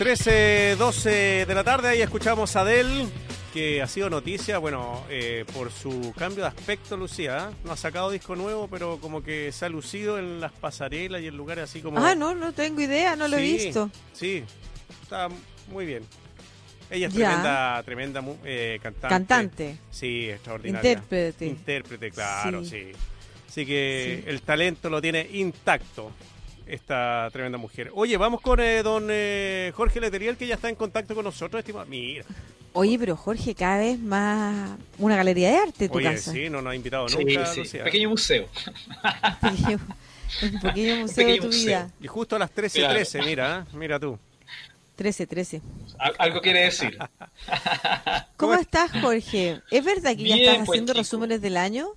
13, 12 de la tarde, ahí escuchamos a Adele, que ha sido noticia, bueno, eh, por su cambio de aspecto, Lucía. ¿eh? No ha sacado disco nuevo, pero como que se ha lucido en las pasarelas y en lugares así como... Ah, no, no tengo idea, no lo he visto. Sí, está muy bien. Ella es tremenda, tremenda eh, cantante. Cantante. Sí, extraordinaria. Intérprete. Intérprete, claro, sí. Así que el talento lo tiene intacto esta tremenda mujer. Oye, vamos con eh, don eh, Jorge Leteriel, que ya está en contacto con nosotros, estimado. Mira. Oye, pero Jorge, cada vez más una galería de arte tu Oye, casa. sí, no nos ha invitado nunca. Sí, sí. Pequeño museo. un pequeño museo de tu vida. Y justo a las 13.13, mira, ¿eh? mira tú. 13, 13. Algo quiere decir. ¿Cómo estás, Jorge? ¿Es verdad que ya estás pues, haciendo resúmenes del año?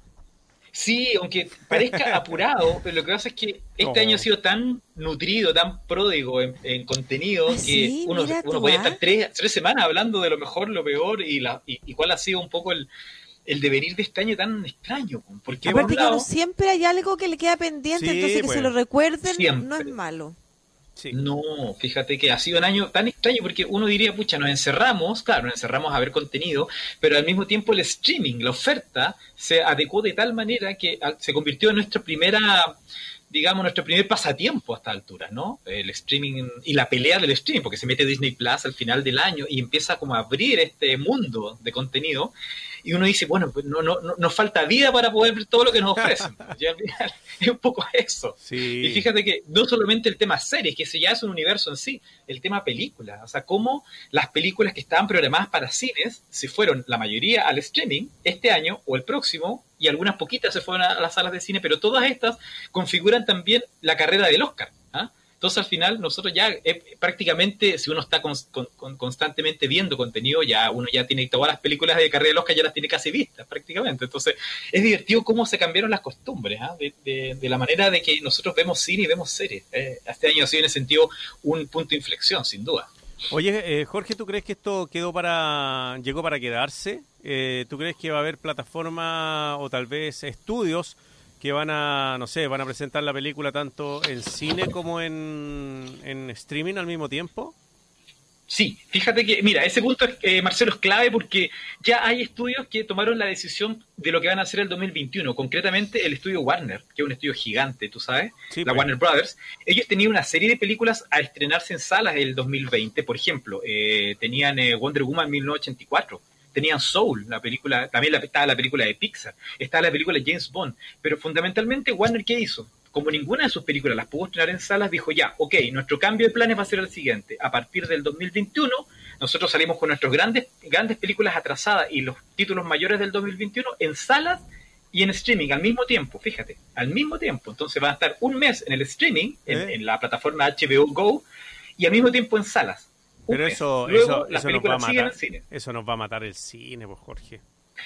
Sí, aunque parezca apurado, pero lo que pasa es que este año ha sido tan nutrido, tan pródigo en, contenido, ¿Ah, que uno, uno podía estar ¿ah? tres, tres, semanas hablando de lo mejor, lo peor y, la, y, cuál ha sido un poco el, el devenir de este año tan extraño. Porque Aparte que siempre hay algo que le queda pendiente, entonces que se lo recuerden no es malo. No, fíjate que ha sido un año tan extraño porque uno diría, pucha, nos encerramos, claro, nos encerramos a ver contenido, pero al mismo tiempo el streaming, la oferta, se adecuó de tal manera que se convirtió en nuestra primera, digamos, nuestro primer pasatiempo a esta altura, ¿no? El streaming y la pelea del streaming, porque se mete Disney Plus al final del año y empieza como a abrir este mundo de contenido y uno dice, bueno, pues no, no, no, nos falta vida para poder ver todo lo que nos ofrecen. es un poco eso. Y fíjate que no solamente el tema series, que ese ya es un universo en sí, el tema películas, o sea, cómo las películas que estaban programadas para cines se fueron la mayoría al streaming este año o el próximo y algunas poquitas se fueron a las salas de cine, pero todas estas configuran también la carrera del Oscar. ¿ah? Entonces al final nosotros ya eh, prácticamente, si uno está constantemente viendo contenido, ya uno ya tiene todas las películas de carrera de Oscar, ya las tiene casi vistas prácticamente. Entonces es divertido cómo se cambiaron las costumbres, ¿ah? de, la manera de que nosotros vemos cine y vemos series. Eh, este año ha sido en ese sentido un punto de inflexión, sin duda. Oye, eh, Jorge, ¿tú crees que esto quedó para llegó para quedarse? ¿Tú crees que va a haber plataforma o tal vez estudios? Que van a, no sé, van a presentar la película tanto en cine como en, en streaming al mismo tiempo? Sí, fíjate que, mira, ese punto, eh, Marcelo, es clave porque ya hay estudios que tomaron la decisión de lo que van a hacer el 2021, concretamente el estudio Warner, que es un estudio gigante, tú sabes, la pues. Warner Brothers. Ellos tenían una serie de películas a estrenarse en salas el 2020, por ejemplo, eh, tenían eh, Wonder Woman 1984, tenían Soul, la película, también estaba la película de Pixar, estaba la película de James Bond, pero fundamentalmente Warner, ¿qué hizo? Como ninguna de sus películas las pudo estrenar en salas, dijo ya, ok, nuestro cambio de planes va a ser el siguiente, a partir del 2021 nosotros salimos con nuestras grandes, grandes películas atrasadas y los títulos mayores del 2021 en salas y en streaming al mismo tiempo, fíjate, al mismo tiempo. Entonces van a estar un mes en el streaming, en, ¿Eh? en la plataforma HBO Go, y al mismo tiempo en salas. Pero eso, eso, eso nos va a matar. Eso nos va a matar el cine, pues Jorge.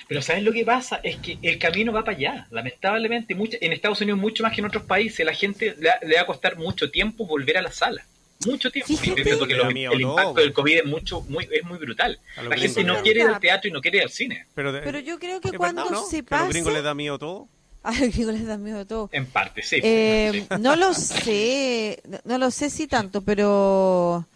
Pero ¿sabes lo que pasa? Es que el camino va para allá. Lamentablemente, mucho, en Estados Unidos, mucho más que en otros países, la gente le, va a costar mucho tiempo volver a la sala. Mucho tiempo. Porque el impacto del COVID es, mucho, muy, es muy brutal. La gente no quiere ir al teatro y no quiere ir al cine. Pero, pero yo creo que cuando se pasa... ¿A los gringos les da miedo todo? A los gringos les da miedo todo. En parte, sí. Eh, no lo sé, no lo sé si tanto, pero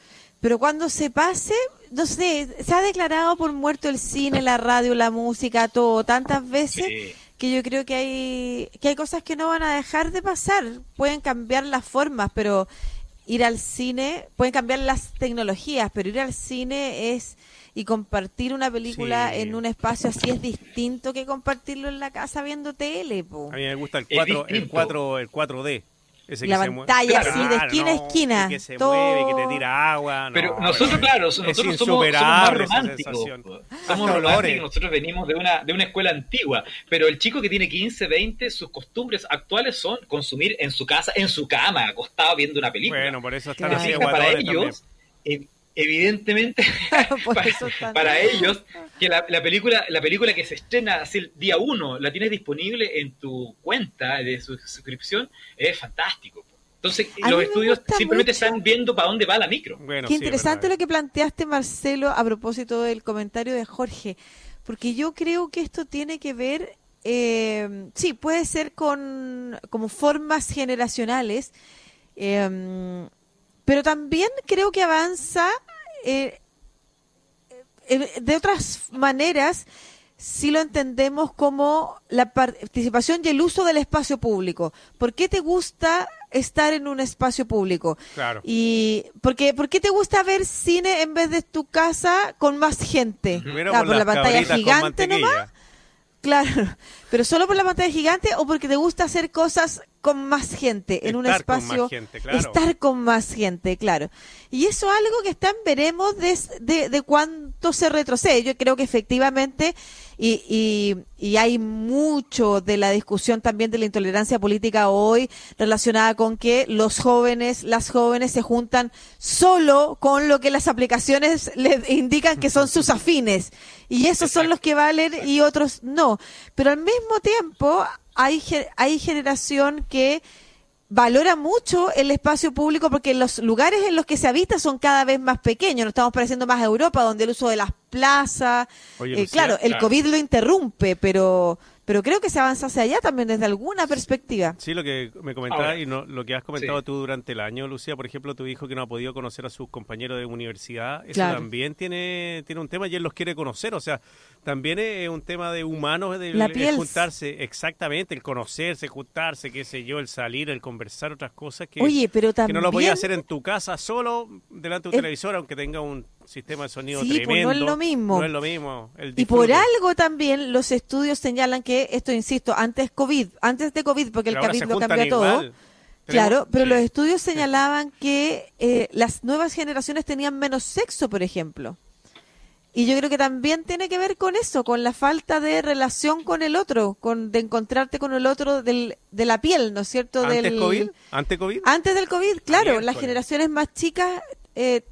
pero cuando se pase, no sé, se ha declarado por muerto el cine, la radio, la música, todo, tantas veces que yo creo que hay, que hay cosas que no van a dejar de pasar. Pueden cambiar las formas, pero ir al cine, pueden cambiar las tecnologías, pero ir al cine es y compartir una película en un espacio así es distinto que compartirlo en la casa viendo tele. A mí me gusta el 4, el 4, el 4D la pantalla así de esquina a esquina. que se mueve, que te tira agua. pero nosotros, claro, nosotros somos, somos, más románticos. Somos románticos, nosotros venimos de una, de una escuela antigua. Pero el chico que tiene 15, 20, sus costumbres actuales son consumir en su casa, en su cama, acostado viendo una película. Bueno, por eso están así Para ellos, evidentemente para, ellos que la, película la película que se estrena así el día uno la tienes disponible en tu cuenta de suscripción es fantástico. Entonces los estudios simplemente están viendo para dónde va la micro. Qué interesante lo que planteaste Marcelo a propósito del comentario de Jorge porque yo creo que esto tiene que ver eh, sí puede ser con como formas generacionales eh, pero también creo que avanza eh, eh, de otras maneras si lo entendemos como la participación y el uso del espacio público. ¿Por qué te gusta estar en un espacio público? Claro. Y porque, ¿por qué te gusta ver cine en vez de tu casa con más gente? Primero Ah, por por la pantalla gigante nomás. Claro, pero solo por la pantalla gigante o porque te gusta hacer cosas con más gente en un con espacio. más gente, claro. Estar con más gente, claro. Y eso es algo que está en veremos de, de, de cuánto se retrocede. Yo creo que efectivamente, y, y, y hay mucho de la discusión también de la intolerancia política hoy relacionada con que los jóvenes, las jóvenes se juntan solo con lo que las aplicaciones les indican que son sus afines. Y esos son los que valen y otros no. Pero al mismo tiempo hay, hay generación que valora mucho el espacio público porque los lugares en los que se habita son cada vez más pequeños. Nos estamos pareciendo más a Europa, donde el uso de las plazas. Oye, eh, Lucía, claro, el claro. COVID lo interrumpe, pero, pero creo que se avanza hacia allá también desde alguna perspectiva. Sí, lo que me comentabas y no- lo que has comentado sí. tú durante el año, Lucía, por ejemplo, tu hijo que no ha podido conocer a sus compañeros de universidad, eso Claro. también tiene, tiene un tema y él los quiere conocer, o sea, también es un tema de humanos, de La el piel. juntarse, exactamente, el conocerse, juntarse, qué sé yo, el salir, el conversar otras cosas que, Oye, pero que también... no lo podías hacer en tu casa solo delante de un Es- televisor, aunque tenga un sistema de sonido Sí, pues, tremendo. no es lo mismo. No es lo mismo. el Y por algo también los estudios señalan que, esto insisto, antes COVID, antes de COVID, porque el Pero COVID lo cambia todo. Claro, pero sí. los estudios señalaban que eh, las nuevas generaciones tenían menos sexo, por ejemplo. Y yo creo que también tiene que ver con eso, con la falta de relación con el otro, con de encontrarte con el otro del, de la piel, ¿no es cierto? ¿Antes del, COVID? ¿Antes COVID? Antes del COVID, claro, las generaciones más chicas, eh,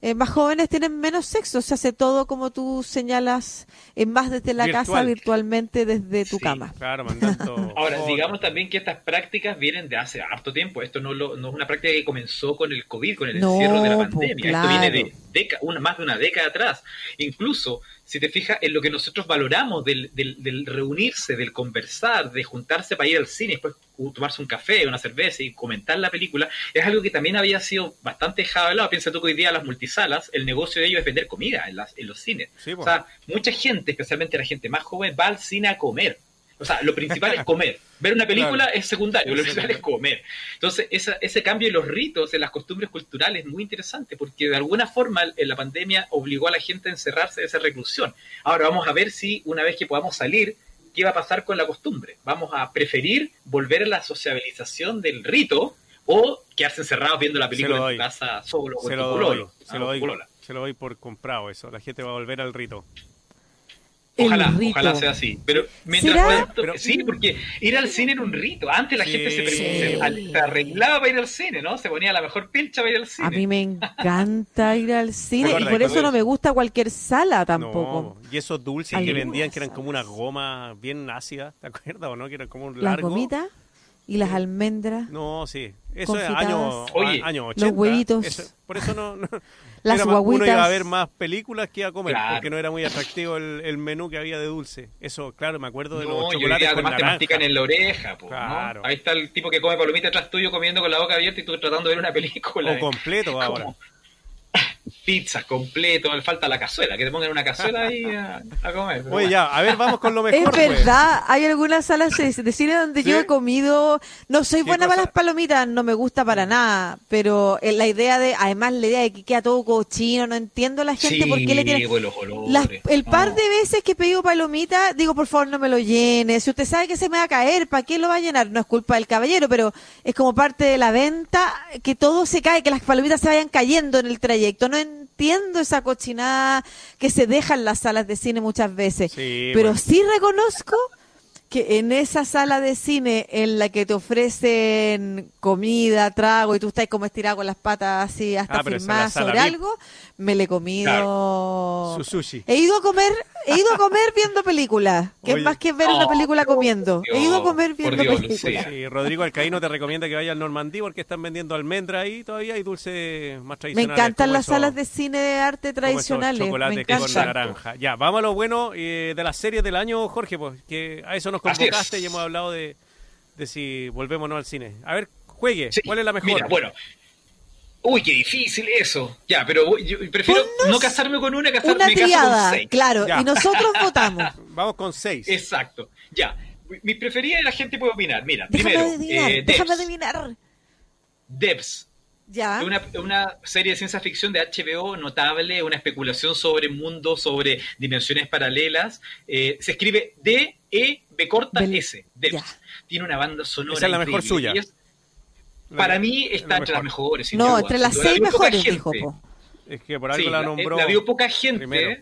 eh, más jóvenes tienen menos sexo, se hace todo como tú señalas, eh, más desde la Virtual. casa, virtualmente desde tu Sí. cama. Claro, mandando. Ahora, digamos también que estas prácticas vienen de hace harto tiempo. Esto no, lo- no es una práctica que comenzó con el COVID, con el No, encierro de la pues, pandemia. claro. Esto viene de una, más de una década atrás. Incluso, si te fijas en lo que nosotros valoramos del, del- del reunirse, del conversar, de juntarse para ir al cine, después tomarse un café, una cerveza y comentar la película, es algo que también había sido bastante dejado de lado. Piensa tú que hoy día las multisalas, el negocio de ellos es vender comida en, las, en los cines. Sí, o sea, mucha gente, especialmente la gente más joven, va al cine a comer. O sea, lo principal es comer. Ver una película Claro. es secundario, lo principal es comer. Entonces, esa- ese cambio en los ritos, en las costumbres culturales, es muy interesante porque de alguna forma en la pandemia obligó a la gente a encerrarse de esa reclusión. Ahora vamos a ver si una vez que podamos salir, qué va a pasar con la costumbre. Vamos a preferir volver a la sociabilización del rito o quedarse encerrados viendo la película Se en tu casa solo con se lo doy, ah, se lo doy, se lo doy por comprado eso. La gente va a volver al rito. Ojalá, ojalá sea así. Pero mientras ¿Será? pueda- Pero- sí, porque ir al cine era un rito. Antes la Sí. gente se, Sí. se arreglaba para ir al cine, ¿no? Se ponía la mejor pincha para ir al cine. A mí me encanta ir al cine y por eso no me gusta cualquier sala tampoco. No, y esos dulces que vendían que eran como una goma bien ácida, ¿te acuerdas o no? Que eran como un Las largo. gomitas y las almendras, No, sí. Eso es año, Oye, año los 80. huevitos. Eso- por eso no, no- Las era más- Uno iba a ver más películas que a comer, Claro. porque no era muy atractivo el, el menú que había de dulce. Eso, claro, me acuerdo de No, los chocolates día con además te naranja. mastican en la oreja, po, ¿no? Claro. Ahí está el tipo que come palomita atrás tuyo comiendo con la boca abierta y tú tratando de ver una película. O completo ahora. Como Pizza completo, le falta la cazuela, que te pongan una cazuela ahí a, a comer. Oye, bueno. ya, a ver, vamos con lo Es mejor. pues. verdad, hay algunas salas de, cine donde ¿Sí? yo he comido, no soy ¿Qué buena para las palomitas, no me gusta para nada, pero eh, la idea de, además la idea de que queda todo cochino, no entiendo a la gente sí, por qué le tiene... pues, los olores. Las- el par No. de veces que he pedido palomita, digo, por favor, no me lo llene. Si usted sabe que se me va a caer, ¿para qué lo va a llenar? No es culpa del caballero, pero es como parte de la venta que todo se cae, que las palomitas se vayan cayendo en el trayecto. No entiendo esa cochinada que se deja en las salas de cine muchas veces. Sí, pero bueno. sí reconozco que en esa sala de cine en la que te ofrecen comida, trago y tú estás como estirado con las patas así hasta Ah, sala sobre VIP. algo, me le he comido Su sushi. He ido a comer, he ido a comer viendo películas, que Oye. es más que ver una Oh, película por comiendo. He ido a comer viendo películas. Sí, Rodrigo Alcaíno te recomienda que vaya al Normandí porque están vendiendo almendra ahí todavía y dulces más Me tradicionales. encantan como las esos- salas de cine de arte como esos tradicionales. Me chocolates con encantan. naranja. Ya, vamos a lo bueno eh, de las series del año, Jorge, pues que a eso nos Así convocaste y hemos hablado de, de si volvemos o no al cine. A ver, juegue, Sí, ¿cuál es la mejor? Mira, bueno, Uy, qué difícil eso. Ya, pero yo prefiero Ponnos no casarme con una, casarme Una me caso con triada, seis. claro, Ya. y nosotros votamos. Vamos con seis. Exacto. Ya. Mi preferida la gente puede opinar. Mira, Déjame primero, adivinar, eh, déjame adivinar. Devs. Ya. Una, una serie de ciencia ficción de HBO notable, una especulación sobre mundos, sobre dimensiones paralelas. Eh, se escribe D-E, B corta Del- S. Devs. ya. Tiene una banda sonora. Esa es la mejor suya. Es- para mí está la entre las mejor. mejores. No, duda. entre las seis mejores, dijo. Es que por algo Sí, la la, nombró. la vio poca gente. primero.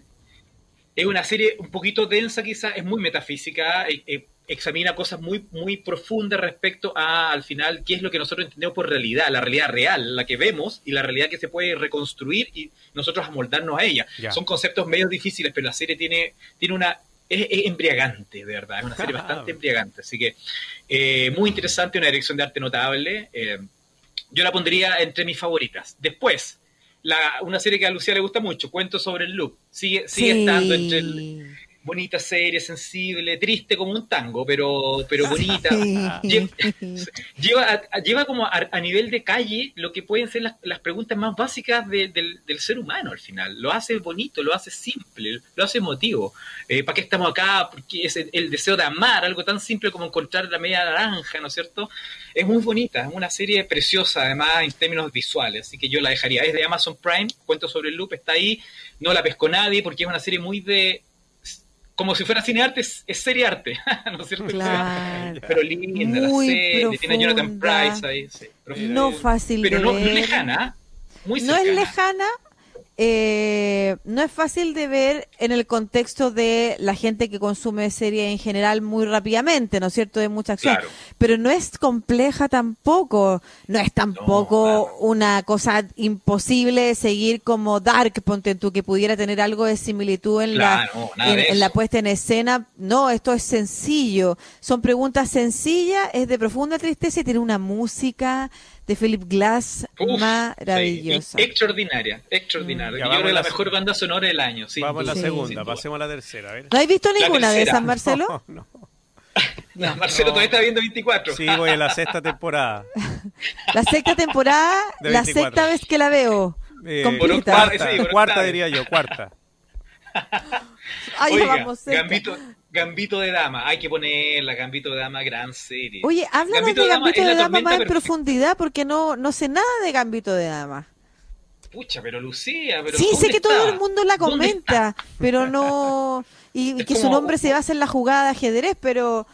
Es una serie un poquito densa, quizás, es muy metafísica, eh, eh, examina cosas muy, muy profundas respecto a, al final, qué es lo que nosotros entendemos por realidad, la realidad real, la que vemos y la realidad que se puede reconstruir y nosotros amoldarnos a ella. Ya. Son conceptos medio difíciles, pero la serie tiene, tiene una... Es, es embriagante, de verdad, es una serie bastante embriagante. Así que eh, muy interesante, una dirección de arte notable. eh, yo la pondría entre mis favoritas. Después, la, una serie que a Lucía le gusta mucho, Cuentos sobre el Loop. Sigue, sigue Sí. estando entre el, bonita serie, sensible, triste como un tango, pero, pero bonita. Lle- lleva, a- lleva como a, a nivel de calle lo que pueden ser las, las preguntas más básicas de- del, del ser humano al final. Lo hace bonito, lo hace simple, lo hace emotivo. Eh, ¿Para qué estamos acá? Porque es el, el deseo de amar, algo tan simple como encontrar la media naranja, ¿no es cierto? Es muy bonita, es una serie preciosa además en términos visuales, así que yo la dejaría. Es de Amazon Prime, cuento sobre el loop, está ahí, no la pesco nadie porque es una serie muy de... Como si fuera cine arte, es, es serie arte, ¿no es cierto? Claro. Pero linda la Muy serie, tiene Jonathan. Price ahí. sí. No fácil Pero de no, no lejana, muy no es lejana, eh, no es fácil de ver en el contexto de la gente que consume serie en general muy rápidamente, ¿no es cierto? De mucha acción. Claro. Pero no es compleja tampoco, no es tampoco claro. una cosa imposible seguir como Dark, ponte tú, que pudiera tener algo de similitud en, Claro, la, en, en la puesta en escena. No, esto es sencillo. Son preguntas sencillas, es de profunda tristeza y tiene una música de Philip Glass Uf, maravillosa. sí, extraordinaria, extraordinaria. Mm. Ya, Yo vamos creo que a la la- mejor banda sonora del año. sin Vamos a la Sí. segunda, pasemos a la tercera. A ver. ¿No has visto ninguna de esas, Marcelo? No, no. No, Marcelo No. todavía está viendo 24. Sí, voy en la sexta temporada. La sexta temporada, la 24. sexta vez que la veo. Eh, completa. cuarta, Sí, diría yo, cuarta. Ay, Oiga, vamos. Gambito, Gambito de Dama, hay que ponerla, Gambito de Dama, gran serie. Oye, háblanos de Gambito de Dama más en perfecta. profundidad porque no, no sé nada de Gambito de Dama. Pucha, pero Lucía, pero Sí, sé ¿dónde que todo el mundo la comenta, pero no... Y, que su nombre se basa en la jugada de ajedrez, pero...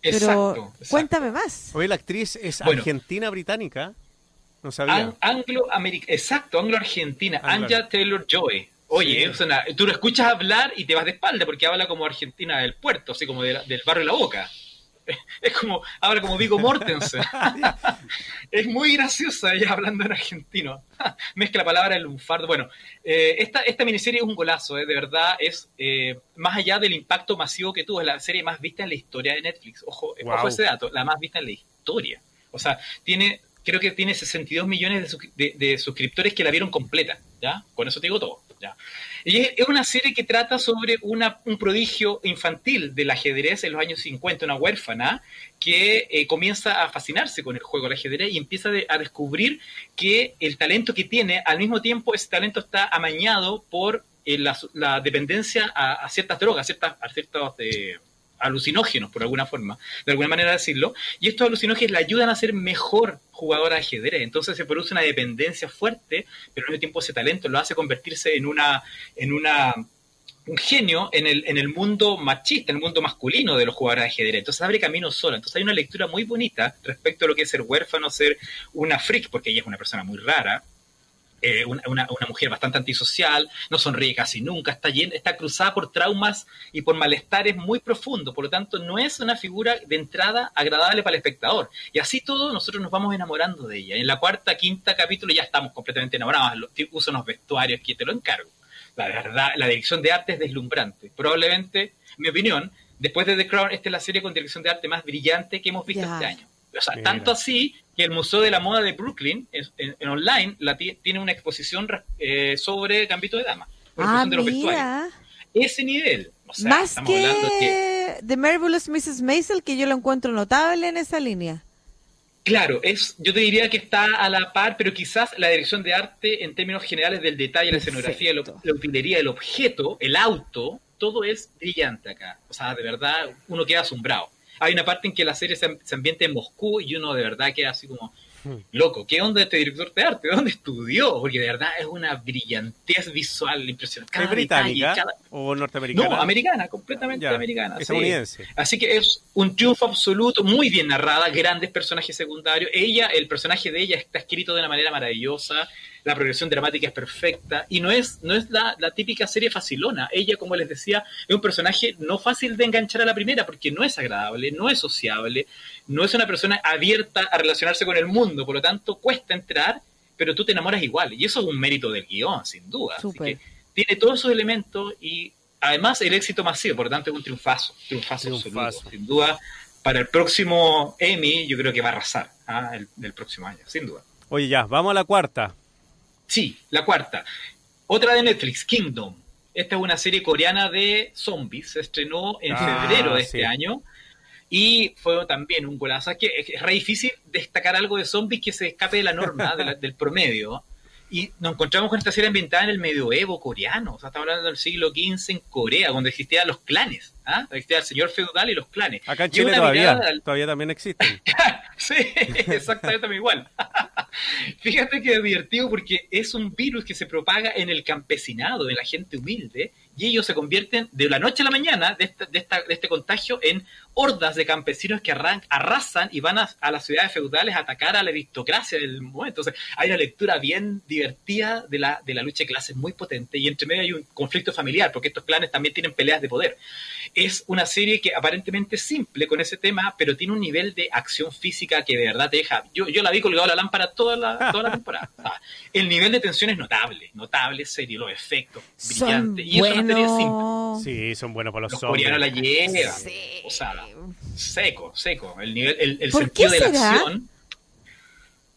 Pero Exacto, exacto. cuéntame más. Oye, la actriz es Bueno. argentina-británica. No sabía. An- Anglo-Americana, exacto, Anglo-Argentina, Anglo- Anja Taylor-Joy. Oye, Sí. una- tú lo escuchas hablar y te vas de espalda porque habla como argentina del puerto, así como de la- del barrio La Boca. Es como, habla como Vigo Mortensen. es muy graciosa ella hablando en argentino. Mezcla palabras el lunfardo. Bueno, eh, esta, esta miniserie es un golazo, eh, de verdad, es eh, más allá del impacto masivo que tuvo, es la serie más vista en la historia de Netflix. Ojo, Wow. ojo ese dato, la más vista en la historia. O sea, tiene, creo que tiene 62 millones de, de- de suscriptores que la vieron completa, ¿ya? Con eso te digo todo, Y es, una serie que trata sobre una, un prodigio infantil del ajedrez en los años 50, una huérfana que eh, comienza a fascinarse con el juego del ajedrez y empieza a descubrir que el talento que tiene, al mismo tiempo ese talento está amañado por eh, la, dependencia a, a ciertas drogas, a, ciertas, a ciertos eh, alucinógenos, por alguna forma, de alguna manera decirlo, y estos alucinógenos le ayudan a ser mejor jugador de ajedrez. Entonces se produce una dependencia fuerte, pero al mismo tiempo ese talento lo hace convertirse en una, en una un genio en el, en el mundo machista, en el mundo masculino de los jugadores de ajedrez. Entonces abre camino sola. Entonces hay una lectura muy bonita respecto a lo que es ser huérfano, ser una freak, porque ella es una persona muy rara, eh, una, una- una mujer bastante antisocial, no sonríe casi nunca, está, llena, está cruzada por traumas y por malestares muy profundos, por lo tanto no es una figura de entrada agradable para el espectador. Y así todo nosotros nos vamos enamorando de ella. En la cuarta, quinta capítulo ya estamos completamente enamorados, usa unos vestuarios que te lo encargo. La verdad, la dirección de arte es deslumbrante. Probablemente, en mi opinión, después de The Crown, esta es la serie con dirección de arte más brillante que hemos visto este año. O sea, Mira. tanto así que el Museo de la Moda de Brooklyn, en, en- en online, la ti- tiene una exposición eh, sobre Gambito de Dama. por Ah, de los vestuarios. mira. Ese nivel. O sea, Más estamos hablando que que The Marvelous Mrs. Maisel, que yo lo encuentro notable en esa línea. Claro, es, yo te diría que está a la par, pero quizás la dirección de arte en términos generales del detalle, la escenografía, la, la utilería, el objeto, el auto, todo es brillante acá. O sea, de verdad, uno queda asombrado. Hay una parte en que la serie se, se ambienta en Moscú y uno de verdad queda así como, loco, ¿qué onda este director de arte? ¿De dónde estudió? Porque de verdad es una brillantez visual impresionante. Cada ¿Es británica detalle, cada- o norteamericana? No, americana, completamente Ya, americana. sí. estadounidense. Así que es un triunfo absoluto, muy bien narrada, grandes personajes secundarios. Ella, el personaje de ella está escrito de una manera maravillosa, la progresión dramática es perfecta y no es, no es la, la típica serie facilona. Ella, como les decía, es un personaje no fácil de enganchar a la primera porque no es agradable, no es sociable, no es una persona abierta a relacionarse con el mundo, por lo tanto cuesta entrar, pero tú te enamoras igual. Y eso es un mérito del guion, sin duda. Así que tiene todos esos elementos y además el éxito masivo, por lo tanto es un triunfazo, triunfazo, Triunfazo. absoluto, sin duda. Para el próximo Emmy yo creo que va a arrasar, ¿ah? el, del próximo año, sin duda. Oye, ya, vamos a la cuarta. Sí, la cuarta. Otra de Netflix, Kingdom. Esta es una serie coreana de zombies. Se estrenó en Ah, febrero de este año. Y fue también un golazo. Es que es es re difícil destacar algo de zombies que se escape de la norma, de la- del promedio. Y nos encontramos con esta serie ambientada en el medioevo coreano. O sea, estamos hablando del siglo XV en Corea, donde existían los clanes. ¿Ah? El señor feudal y los clanes. Acá en Chile todavía, al- todavía también existen. Sí, exactamente igual. Fíjate que es divertido porque es un virus que se propaga en el campesinado, en la gente humilde, y ellos se convierten de la noche a la mañana de, esta- de, esta- de este contagio en hordas de campesinos que arran- arrasan y van a, a las ciudades feudales a atacar a la aristocracia del momento. Entonces, hay una lectura bien divertida de la, de la lucha de clases muy potente y entre medio hay un conflicto familiar, porque estos clanes también tienen peleas de poder es una serie que aparentemente es simple con ese tema, pero tiene un nivel de acción física que de verdad te deja. Yo, yo la vi colgado a la lámpara toda la, toda la temporada. Ah, el nivel de tensión es notable, notable, serio, los efectos, Son brillantes. Y es una serie simple. Sí, son buenos para los, Los zombies. coreanos la llevan. Sí. O sea, seco, seco. El nivel, el, el ¿Por sentido qué de la será? acción.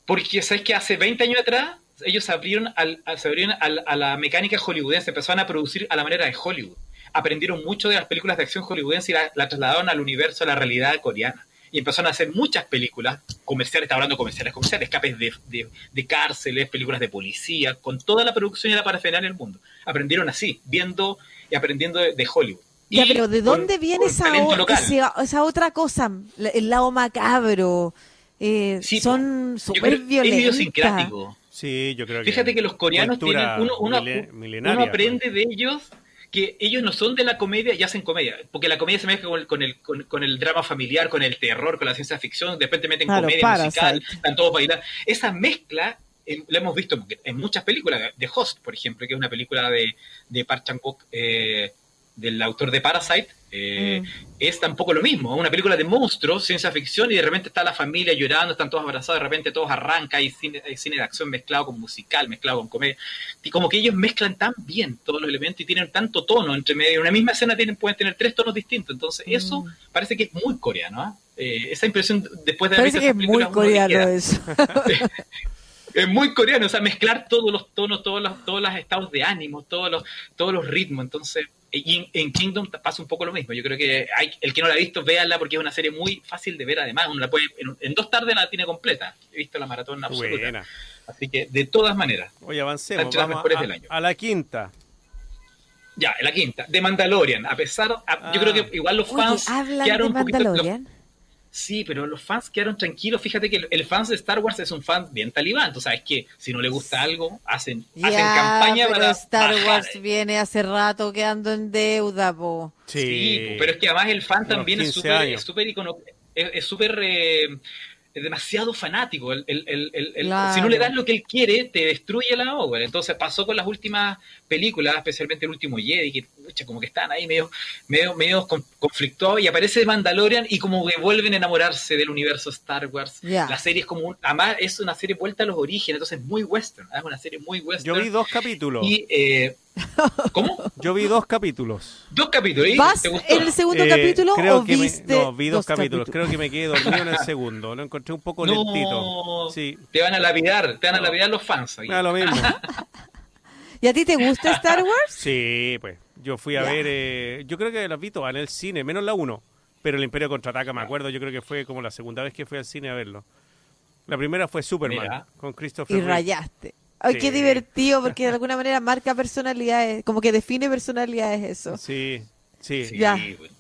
Porque, ¿sabes que Hace 20 años atrás, ellos se abrieron, al- se abrieron al- a la mecánica hollywoodense, empezaron a producir a la manera de Hollywood. Aprendieron mucho de las películas de acción hollywoodense y la, la trasladaron al universo, a la realidad coreana. Y empezaron a hacer muchas películas comerciales, está hablando de comerciales, comerciales, escapes de, de, de cárceles, películas de policía, con toda la producción y la parafernalia en el mundo. Aprendieron así, viendo y aprendiendo de, de Hollywood. Ya, Y pero ¿de con- dónde viene con esa, talento o- local. ese- esa otra cosa? La- El lado macabro. Eh, Sí, son súper creo- Es idiosincrático. Sí, yo creo que. Fíjate que los coreanos tienen uno, uno, uno aprende de ellos que ellos no son de la comedia y hacen comedia, porque la comedia se mezcla con el, con el, con, con el drama familiar, con el terror, con la ciencia ficción, de repente meten Claro, comedia musical, están todos bailando. Esa mezcla eh, la hemos visto en muchas películas, de Host, por ejemplo, que es una película de, de Park Chan-wook, eh, del autor de Parasite, eh, Mm. es tampoco lo mismo, una película de monstruos, ciencia ficción, y de repente está la familia llorando, están todos abrazados, de repente todos arranca, hay cine, hay cine de acción mezclado con musical, mezclado con comedia, y como que ellos mezclan tan bien todos los elementos y tienen tanto tono entre medio, en una misma escena tienen, pueden tener tres tonos distintos, entonces Mm. eso parece que es muy coreano, ¿ah? Eh, esa impresión después de haber Parece visto que es muy coreano eso. Es muy coreano, o sea, mezclar todos los tonos, todos los, todos los estados de ánimo, todos los, todos los ritmos. Entonces, y en, en Kingdom pasa un poco lo mismo. Yo creo que hay, el que no la ha visto, véanla porque es una serie muy fácil de ver. Además, uno la puede, en, en dos tardes la tiene completa. He visto la maratón absoluta. Buena. Así que, de todas maneras, Oye, avancemos. Vamos mejores a, del año. a la quinta. ya, en la quinta, de Mandalorian. A pesar, a- Ah. yo creo que igual los Oye, fans de quedaron un poquito. los-. Sí, pero los fans quedaron tranquilos. Fíjate que el, el fans de Star Wars es un fan bien talibán. Tú sabes que si no le gusta algo, hacen, hacen campaña pero para. Star bajar. Wars viene hace rato quedando en deuda, po. Sí, Sí, pero es que además el fan también es 15 súper años. es súper icono- es es súper eh, es demasiado fanático. El, el- el- el- el- Claro. Si no le das lo que él quiere, te destruye la obra. Entonces pasó con las últimas películas, especialmente el último Jedi, que pucha, como que están ahí medio, medio, medio con- conflictuados y aparece Mandalorian y como que vuelven a enamorarse del universo Star Wars. La serie es como un, además es una serie vuelta a los orígenes, entonces es muy western, es una serie muy Yo western. vi dos capítulos. y eh, ¿cómo? Yo vi dos capítulos. Dos capítulos. ¿y? ¿Vas ¿Te gustó? en el segundo Eh, capítulo creo o que me- viste no, vi dos, dos capítulos. Creo que me quedé dormido en el segundo. Lo encontré un poco No, lentito. Sí, Te van a lapidar, te van a lapidar los fans. aquí. me da lo mismo. ¿Y a ti te gusta Star Wars? Sí, pues. Yo fui a ver. eh, yo creo que las vi todas en el cine, menos la 1. Pero el Imperio contraataca, me acuerdo. Yo creo que fue como la segunda vez que fui al cine a verlo. La primera fue Superman, Mira. con Christopher Y Reeve. rayaste. Ay, qué Sí. divertido, porque de alguna manera marca personalidades, como que define personalidades eso. Sí, sí. Sí, Ya. bueno.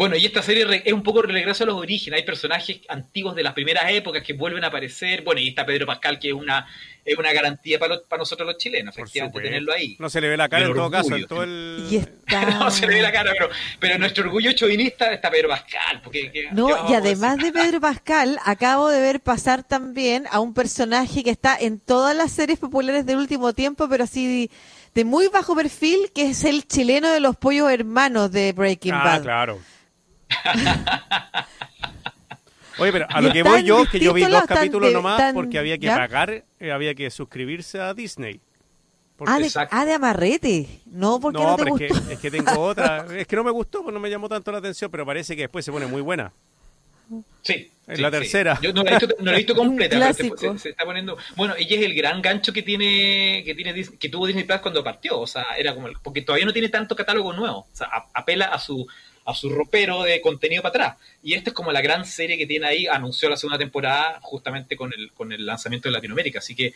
Bueno, y esta serie re- es un poco regreso a los orígenes. Hay personajes antiguos de las primeras épocas que vuelven a aparecer. Bueno, y está Pedro Pascal, que es una, es una garantía para, los- para nosotros los chilenos, por efectivamente, tenerlo ahí. No se le ve la cara El en todo caso, orgullo. en todo el... Y está... no se le ve la cara, pero, pero nuestro orgullo chauvinista está Pedro Pascal. Porque, ¿qué- qué No, y además de? Pedro Pascal, acabo de ver pasar también a un personaje que está en todas las series populares del último tiempo, pero así de, muy bajo perfil, que es el chileno de los pollos hermanos de Breaking Ah, Bad. claro. Oye, pero a lo que voy yo, que yo vi dos capítulos de- nomás tan- porque había que ¿ya? pagar, eh, había que suscribirse a Disney. Porque- Ah de, ah, de amarrete. No, porque no, no, te pero gustó. es que, es que tengo otra. Es que no me gustó, pues no me llamó tanto la atención, pero parece que después se pone muy buena. Sí. En sí, la sí. tercera. Yo no la he visto, no la he visto completa, pero se, clásico. se- se está poniendo. Bueno, ella es el gran gancho que tiene, que tiene que tuvo Disney Plus cuando partió. O sea, era como el- porque todavía no tiene tanto catálogo nuevo. O sea, apela a su a su ropero de contenido para atrás. Y esta es como la gran serie que tiene ahí. Anunció la segunda temporada justamente con el, con el lanzamiento de Latinoamérica. Así que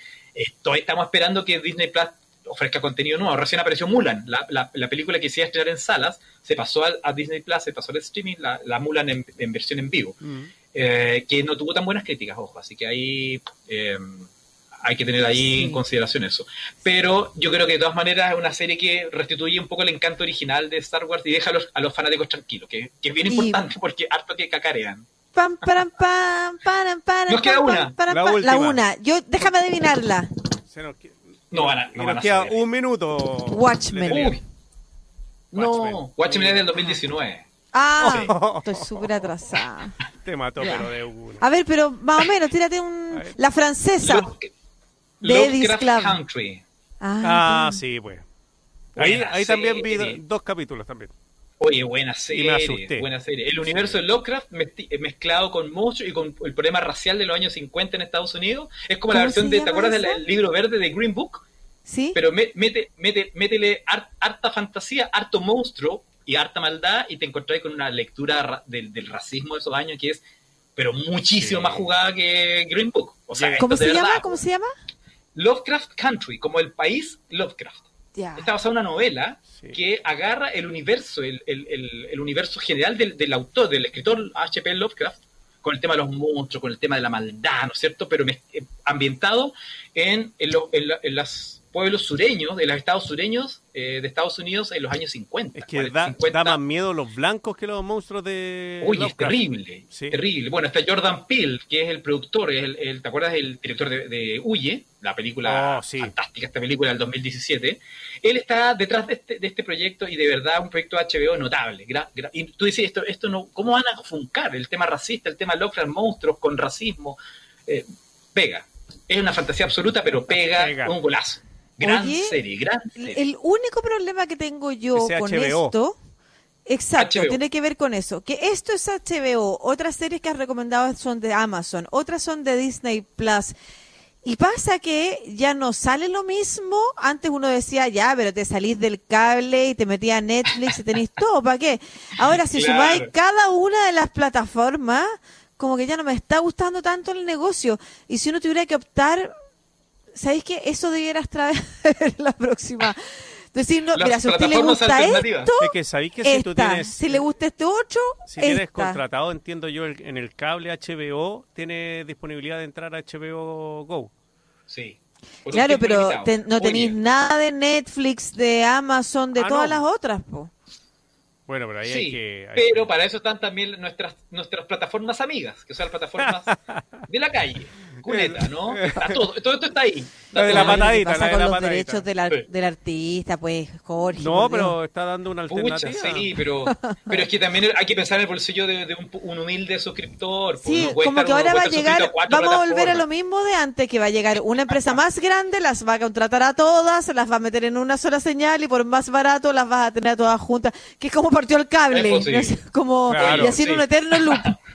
todavía estamos esperando que Disney Plus ofrezca contenido nuevo. Recién apareció Mulan, la, la, la película que se iba a estrenar en salas, se pasó al- a, Disney Plus, se pasó al streaming, la, la Mulan en, en versión en vivo eh, que no tuvo tan buenas críticas, ojo, así que ahí eh, hay que tener ahí Sí. en consideración eso. Pero yo creo que de todas maneras es una serie que restituye un poco el encanto original de Star Wars y deja a los, a los fanáticos tranquilos, que, que es bien Y- importante porque harto que cacarean. Pam, param, pam, param, param, Nos queda pam, una, param, la pam. última. una. Yo, déjame adivinarla. Se nos, que- No van a, no nos van a queda saber. un minuto. Watchmen. Uy, no, Watchmen. Es del 2019. Ah, estoy súper atrasada. Te mató, Ya. pero de una. A ver, pero más o menos, tírate un... La francesa. Lovecraft Club. Country. Ah, Ah, sí, pues. Ahí, ahí también vi do- dos capítulos también. Oye, buena Y me serie, asusté. buena serie. El universo de Lovecraft eh, mezclado con monstruos y con el problema racial de los años 50 en Estados Unidos. Es como la ¿Cómo versión de, ¿te acuerdas del libro verde de Green Book? ¿Sí? Pero me- mete, mete, métele har- harta fantasía, harto monstruo y harta maldad y te encontrás con una lectura ra- del, del racismo de esos años que es pero muchísimo Sí. más jugada que Green Book. O sea, ¿Cómo esto se de llama? verdad. ¿Cómo se llama? Lovecraft Country, como el país Lovecraft. Ya. Está basada en una novela Sí. que agarra el universo, el, el- el- el universo general del, del autor, del escritor H.P. Lovecraft, con el tema de los monstruos, con el tema de la maldad, ¿no es cierto? Pero me- eh, ambientado en, en, lo- en la- en los pueblos sureños, de los estados sureños eh, de Estados Unidos en los años 50. Es que 40, da, 50. da más miedo los blancos que los monstruos de. Oye, es terrible, Sí. terrible. Bueno, está Jordan Peele, que es el productor, es el, el- ¿te acuerdas? El director de, de Huye, la película Oh, sí. fantástica, esta película del 2017. Él está detrás de este, de este proyecto y de verdad un proyecto HBO notable. Gra- gra- y tú dices, esto, esto no, ¿cómo van a funcar el tema racista, el tema Lovecraft, monstruos con racismo? Eh, pega. Es una fantasía absoluta, pero pega, Pega. un golazo. Gran Oye, serie, gran serie. El único problema que tengo yo con HBO. esto, exacto, HBO. tiene que ver con eso, que esto es HBO, otras series que has recomendado son de Amazon, otras son de Disney Plus. Y pasa que ya no sale lo mismo. Antes uno decía, ya, pero te salís del cable y te metías a Netflix y tenéis todo, ¿para qué? Ahora, si Claro. sumáis cada una de las plataformas, como que ya no me está gustando tanto el negocio. Y si uno tuviera que optar, ¿sabéis qué? Eso debieras traer la próxima. Decir, no, mira, si a usted le gusta esto, Es que sabéis que si tú tienes. Si le gusta este otro, Si tienes esta. contratado, entiendo yo, el- en el cable HBO, tiene disponibilidad de entrar a HBO Go. Sí. Claro, pero te- no tenéis nada de Netflix, de Amazon, de Ah, todas no. las otras, po. Bueno, pero ahí Sí, hay que. hay pero que- para eso están también nuestras nuestras plataformas amigas, que son las plataformas de la calle, cuneta, ¿no? Está todo, todo esto está ahí. Está La de la patadita, ¿Qué pasa la de con la los patadita. derechos del, ar- Sí. del artista, pues, Jorge? No, pero está dando una Pucha, alternativa. sí, pero, pero es que también hay que pensar en el bolsillo de, de un, un humilde suscriptor. pues, Sí, como que ahora va a llegar, vamos a volver a lo mismo de antes, que va a llegar una empresa más grande, las va a contratar a todas, las va a meter en una sola señal y por más barato las vas a tener a todas juntas, que es como partió el cable. Es como Claro, y así en sí. un eterno loop.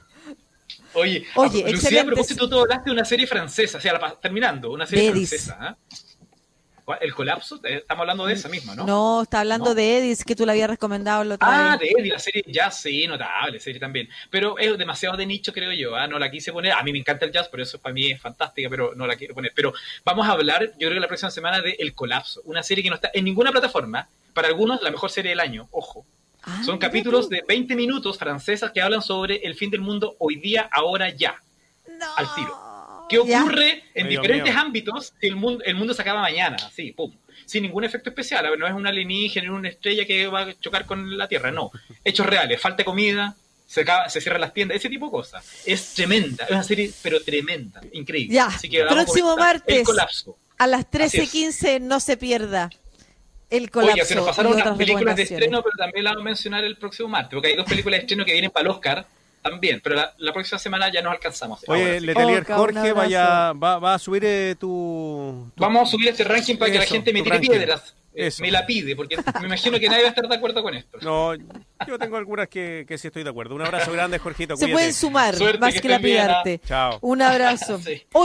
Oye, Oye, a- Lucía, a propósito, tú hablaste de una serie francesa, o sea, la terminando, una serie francesa. ¿ah? ¿El colapso? Eh, estamos hablando de esa misma, ¿no? No, está hablando ¿No? de Edis, que tú le habías recomendado la otra Ah, vez. de Eddie, la serie jazz, sí, notable, serie también. Pero es demasiado de nicho, creo yo. ¿ah? No la quise poner. A mí me encanta el jazz, por eso para mí es fantástica, pero no la quiero poner. Pero vamos a hablar, yo creo que la próxima semana, de El Colapso. Una serie que no está en ninguna plataforma. Para algunos, la mejor serie del año. Ojo. Ah, Son capítulos de 20 minutos francesas que hablan sobre el fin del mundo hoy día, ahora, ya. No. al tiro. ¿Qué Ya. ocurre en Ay, Dios diferentes mío. ámbitos si el mundo, el mundo se acaba mañana? Así, pum. Sin ningún efecto especial. A ver, no es una alienígena, no es una estrella que va a chocar con la Tierra. No. Hechos reales. Falta comida, se, acaba- se cierran las tiendas, ese tipo de cosas. Es tremenda. Es una serie, pero tremenda. Increíble. Ya. Así que vamos Próximo martes. El colapso. A las Así es. 13.15 no se pierda el colapso. Oye, se nos pasaron unas películas de estreno, pero también las vamos a mencionar el próximo martes, porque hay dos películas de estreno que vienen para el Oscar también, pero la, la próxima semana ya nos alcanzamos. Oye, sí. Letelier un Jorge, vaya, va, va a subir eh, tu, tu- Vamos a subir este ranking para que la Eso, gente me tire ranking. piedras. Eh, Eso. Me la pide, porque me imagino que nadie va a estar de acuerdo con esto. No, yo tengo algunas que, que sí estoy de acuerdo. Un abrazo grande, Jorgito. Se cuídate. pueden sumar Suerte, más que que, estén bien, lapidarte. Chao. Un abrazo. Sí.